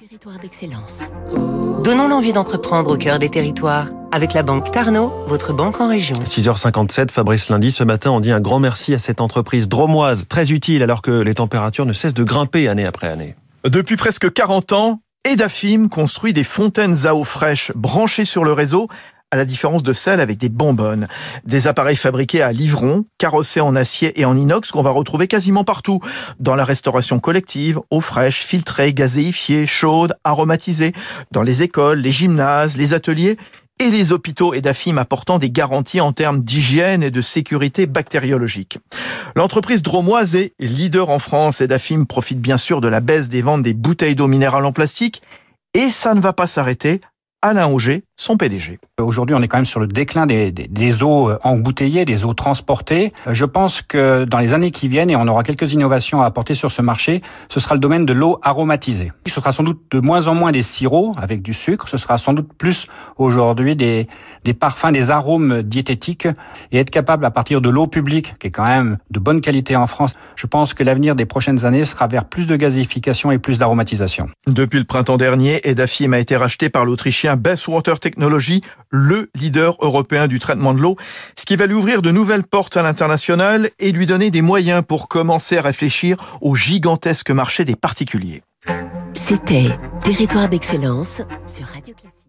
Territoire d'excellence. Donnons l'envie d'entreprendre au cœur des territoires. Avec la banque Tarno, votre banque en région. 6h57, Fabrice Lundi, ce matin, on dit un grand merci à cette entreprise dromoise, très utile alors que les températures ne cessent de grimper année après année. Depuis presque 40 ans, Edafim construit des fontaines à eau fraîche branchées sur le réseau à la différence de celles avec des bonbonnes. Des appareils fabriqués à Livron, carrossés en acier et en inox qu'on va retrouver quasiment partout. Dans la restauration collective, eau fraîche, filtrée, gazéifiée, chaude, aromatisée. Dans les écoles, les gymnases, les ateliers et les hôpitaux et d'AFIM apportant des garanties en termes d'hygiène et de sécurité bactériologique. L'entreprise dromoise est leader en France et d'AFIM profite bien sûr de la baisse des ventes des bouteilles d'eau minérale en plastique et ça ne va pas s'arrêter. Alain Auger, son PDG. Aujourd'hui, on est quand même sur le déclin des, des, des, eaux embouteillées, des eaux transportées. Je pense que dans les années qui viennent, et on aura quelques innovations à apporter sur ce marché, ce sera le domaine de l'eau aromatisée. Ce sera sans doute de moins en moins des sirops avec du sucre, ce sera sans doute plus aujourd'hui des, des parfums, des arômes diététiques, et être capable à partir de l'eau publique, qui est quand même de bonne qualité en France, je pense que l'avenir des prochaines années sera vers plus de gazéification et plus d'aromatisation. Depuis le printemps dernier, Edafim a été racheté par l'Autrichien Water Le leader européen du traitement de l'eau, ce qui va lui ouvrir de nouvelles portes à l'international et lui donner des moyens pour commencer à réfléchir au gigantesque marché des particuliers. C'était Territoire d'excellence sur Radio Classique.